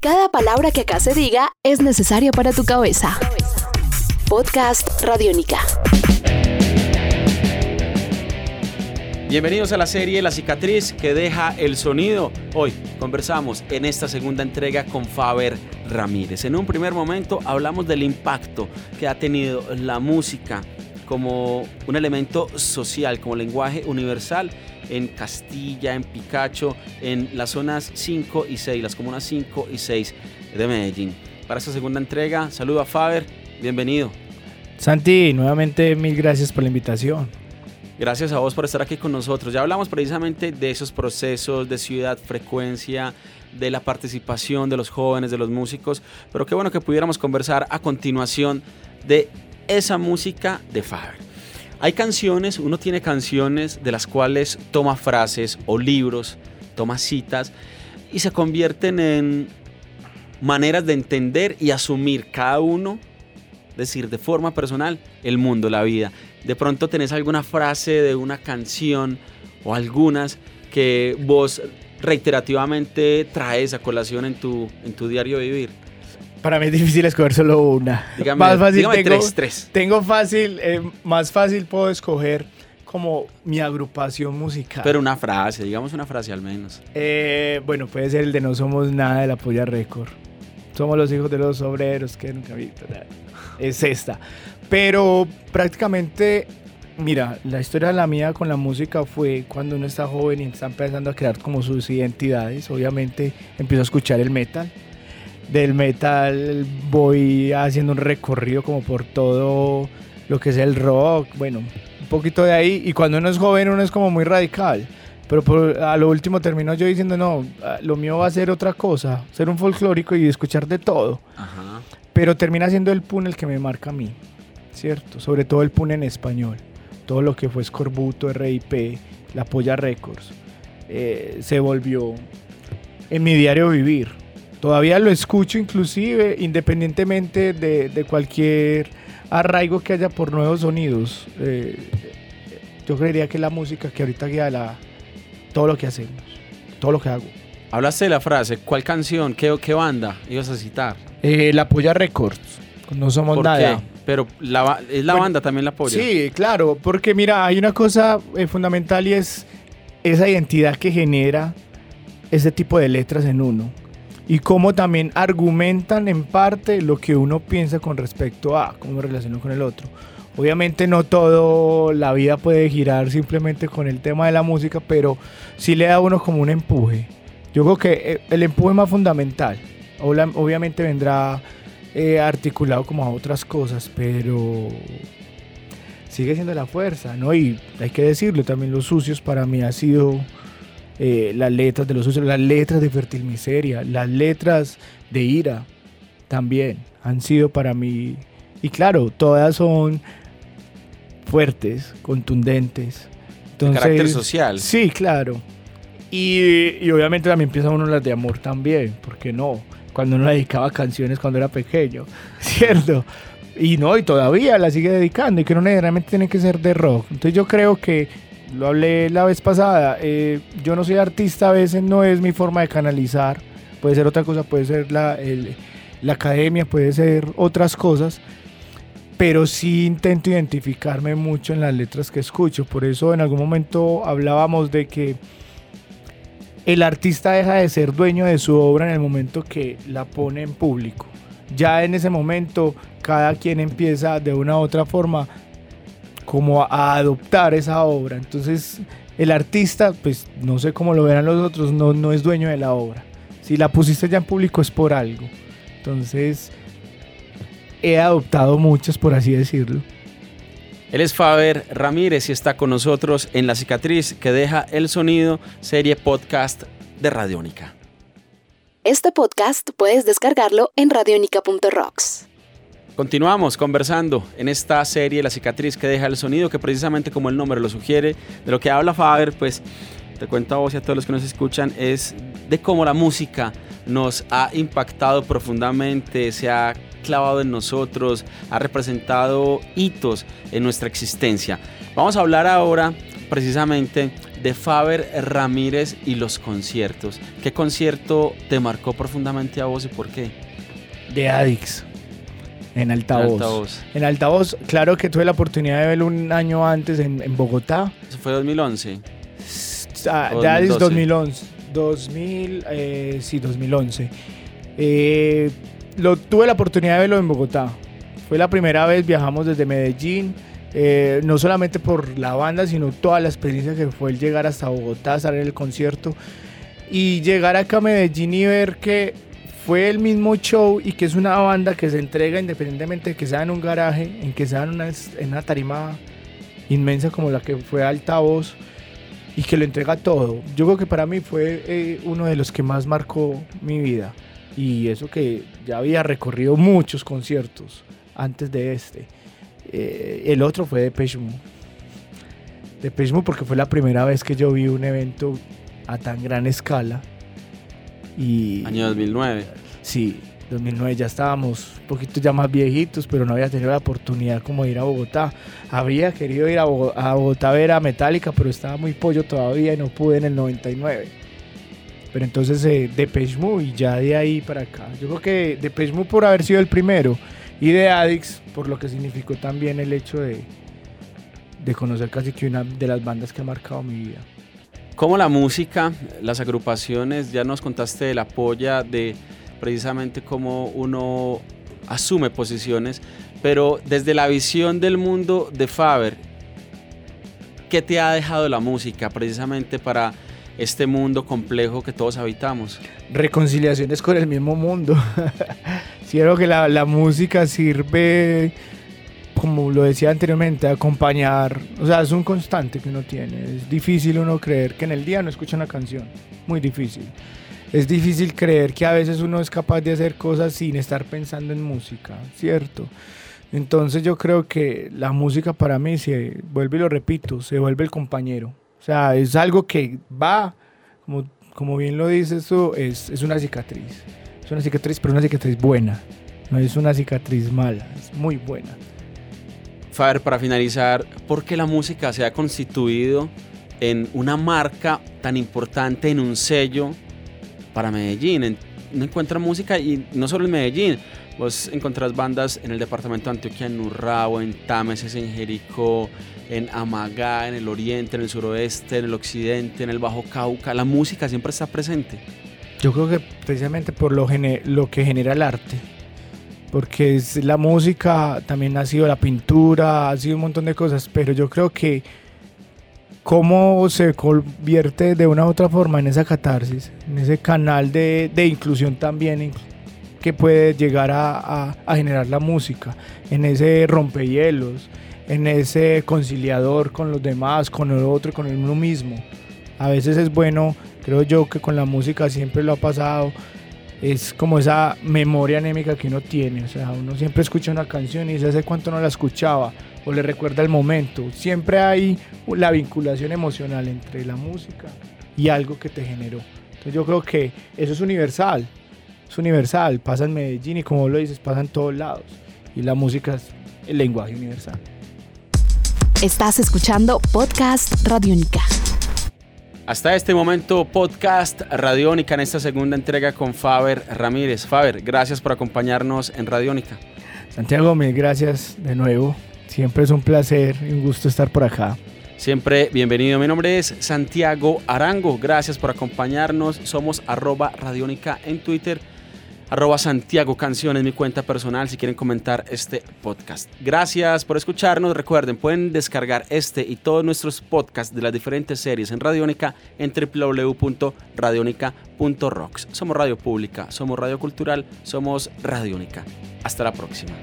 Cada palabra que acá se diga es necesaria para tu cabeza. Podcast Radiónica. Bienvenidos a la serie La cicatriz que deja el sonido. Hoy conversamos en esta segunda entrega con Faber Ramírez. En un primer momento hablamos del impacto que ha tenido la música como un elemento social, como lenguaje universal en Castilla, en Picacho, en las zonas 5 y 6, las comunas 5 y 6 de Medellín. Para esta segunda entrega, saludo a Faber, bienvenido. Santi, nuevamente mil gracias por la invitación. Gracias a vos por estar aquí con nosotros. Ya hablamos precisamente de esos procesos de ciudad, frecuencia, de la participación de los jóvenes, de los músicos, pero qué bueno que pudiéramos conversar a continuación de esa música de Faber. Hay canciones, uno tiene canciones de las cuales toma frases o libros, toma citas y se convierten en maneras de entender y asumir cada uno, decir de forma personal, el mundo, la vida de pronto tenés alguna frase de una canción o algunas que vos reiterativamente traes a colación en tu, en tu diario vivir. Para mí es difícil escoger solo una. Dígame, más fácil tengo, tres, Tengo fácil, eh, más fácil puedo escoger como mi agrupación musical. Pero una frase, digamos una frase al menos. Eh, bueno, puede ser el de No somos nada de la Polla Record. Somos los hijos de los obreros que nunca vi. Es esta. Pero prácticamente, mira, la historia de la mía con la música fue cuando uno está joven y está empezando a crear como sus identidades. Obviamente empiezo a escuchar el metal. Del metal voy haciendo un recorrido como por todo lo que es el rock. Bueno, un poquito de ahí. Y cuando uno es joven uno es como muy radical. Pero a lo último termino yo diciendo, no, lo mío va a ser otra cosa, ser un folclórico y escuchar de todo. Pero termina siendo el pun el que me marca a mí. ¿cierto? Sobre todo el PUN en español, todo lo que fue Scorbuto, RIP, La Polla Records, eh, se volvió en mi diario vivir. Todavía lo escucho inclusive, independientemente de, cualquier arraigo que haya por nuevos sonidos. Eh, yo creería que la música que ahorita guía la, todo lo que hacemos, todo lo que hago. Hablaste de la frase, ¿cuál canción, qué, qué banda ibas a citar? Eh, la Polla Records, no somos nada pero la, es la banda también la apoya. Sí, claro, porque mira, hay una cosa eh, fundamental y es esa identidad que genera ese tipo de letras en uno. Y cómo también argumentan en parte lo que uno piensa con respecto a cómo relaciona con el otro. Obviamente no todo la vida puede girar simplemente con el tema de la música, pero sí le da a uno como un empuje. Yo creo que eh, el empuje más fundamental. Obviamente vendrá articulado como a otras cosas, pero sigue siendo la fuerza, ¿no? Y hay que decirlo, también los sucios para mí ha sido eh, las letras de los sucios, las letras de Fertil Miseria, las letras de Ira también han sido para mí, y claro, todas son fuertes, contundentes. Entonces, carácter social. Sí, claro. Y, y obviamente también empieza uno las de amor también, ¿por qué no? cuando uno dedicaba canciones cuando era pequeño, ¿cierto? Y no, y todavía la sigue dedicando y que no necesariamente tiene que ser de rock. Entonces yo creo que, lo hablé la vez pasada, eh, yo no soy artista, a veces no es mi forma de canalizar, puede ser otra cosa, puede ser la, la academia, puede ser otras cosas, pero sí intento identificarme mucho en las letras que escucho. Por eso en algún momento hablábamos de que el artista deja de ser dueño de su obra en el momento que la pone en público. Ya en ese momento cada quien empieza de una u otra forma como a adoptar esa obra. Entonces el artista, pues no sé cómo lo verán los otros, no, no es dueño de la obra. Si la pusiste ya en público es por algo. Entonces he adoptado muchas, por así decirlo. Él es Faber Ramírez y está con nosotros en La Cicatriz que deja el sonido, serie podcast de Radiónica. Este podcast puedes descargarlo en radionica.rocks. Continuamos conversando en esta serie La cicatriz que deja el sonido, que precisamente como el nombre lo sugiere, de lo que habla Faber, pues te cuento a vos y a todos los que nos escuchan, es de cómo la música nos ha impactado profundamente, se ha clavado en nosotros, ha representado hitos en nuestra existencia. Vamos a hablar ahora precisamente de Faber Ramírez y los conciertos. ¿Qué concierto te marcó profundamente a vos y por qué? De Adix. En altavoz. Altavoz. En altavoz, claro que tuve la oportunidad de verlo un año antes en, en Bogotá. Eso fue 2011. Ah, Adix 2012. 2011. 2000, eh, sí, 2011. Eh, lo, tuve la oportunidad de verlo en Bogotá. Fue la primera vez, viajamos desde Medellín. eh, no solamente por la banda, sino toda la experiencia que fue el llegar hasta Bogotá, estar en el concierto y llegar acá a Medellín y ver que fue el mismo show y que es una banda que se entrega independientemente de que sea en un garaje, en que sea en una, tarima inmensa como la que fue Altavoz y que lo entrega todo. Yo creo que para mí fue eh, uno de los que más marcó mi vida y eso que ya había recorrido muchos conciertos antes de este. Eh, el otro fue de Peshmu. De Peshmu porque fue la primera vez que yo vi un evento a tan gran escala. Y Año 2009. Sí, 2009 ya estábamos un poquito ya más viejitos, pero no había tenido la oportunidad como de ir a Bogotá. Había querido ir a, Bogo- a Bogotá a ver a Metallica, pero estaba muy pollo todavía y no pude en el 99. Pero entonces eh, Depeche Mode y ya de ahí para acá. Yo creo que Depeche Mode por haber sido el primero y de Addicts por lo que significó también el hecho de, de conocer casi que una de las bandas que ha marcado mi vida. ¿Cómo la música, las agrupaciones, ya nos contaste de la polla, de precisamente cómo uno asume posiciones, pero desde la visión del mundo de Faber, ¿qué te ha dejado la música precisamente para este mundo complejo que todos habitamos? reconciliaciones con el mismo mundo. Quiero que la, la música sirve, como lo decía anteriormente, acompañar. O sea, es un constante que uno tiene. Es difícil uno creer que en el día no escucha una canción. Muy difícil. Es difícil creer que a veces uno es capaz de hacer cosas sin estar pensando en música, ¿cierto? Entonces yo creo que la música para mí se vuelve, y lo repito, se vuelve el compañero. O sea, es algo que va, como, como bien lo dices tú, es, es una cicatriz. Es una cicatriz, pero una cicatriz buena. No es una cicatriz mala, es muy buena. Faber, para finalizar, ¿por qué la música se ha constituido en una marca tan importante, en un sello para Medellín? Uno encuentra música y no solo en Medellín, vos encontrás bandas en el departamento de Antioquia, en Urrao, en Támesis, en Jericó, en Amagá, en el oriente, en el suroeste, en el occidente, en el Bajo Cauca. La música siempre está presente. Yo creo que precisamente por lo, lo que genera el arte. Porque es la música, también ha sido la pintura, ha sido un montón de cosas, pero yo creo que cómo se convierte de una u otra forma en esa catarsis, en ese canal de, de inclusión también que puede llegar a, a- a generar la música, en ese rompehielos, en ese conciliador con los demás, con el otro, con uno mismo. A veces es bueno, creo yo que con la música siempre lo ha pasado, es como esa memoria anémica que uno tiene, o sea, uno siempre escucha una canción y dice hace cuánto no la escuchaba o le recuerda el momento, siempre hay la vinculación emocional entre la música y algo que te generó. Entonces yo creo que eso es universal, es universal, pasa en Medellín y como lo dices, pasa en todos lados y la música es el lenguaje universal. Estás escuchando Podcast Radiónica. Hasta este momento, podcast Radiónica en esta segunda entrega con Faber Ramírez. Faber, gracias por acompañarnos en Radiónica. Santiago, mil gracias de nuevo. Siempre es un placer y un gusto estar por acá. Siempre bienvenido. Mi nombre es Santiago Arango. Gracias por acompañarnos. Somos arroba Radiónica en Twitter. Arroba Santiago Canciones, mi cuenta personal, si quieren comentar este podcast. Gracias por escucharnos. Recuerden, pueden descargar este y todos nuestros podcasts de las diferentes series en Radiónica en www.radionica.rocks. Somos radio pública, somos radio cultural, somos Radiónica. Hasta la próxima.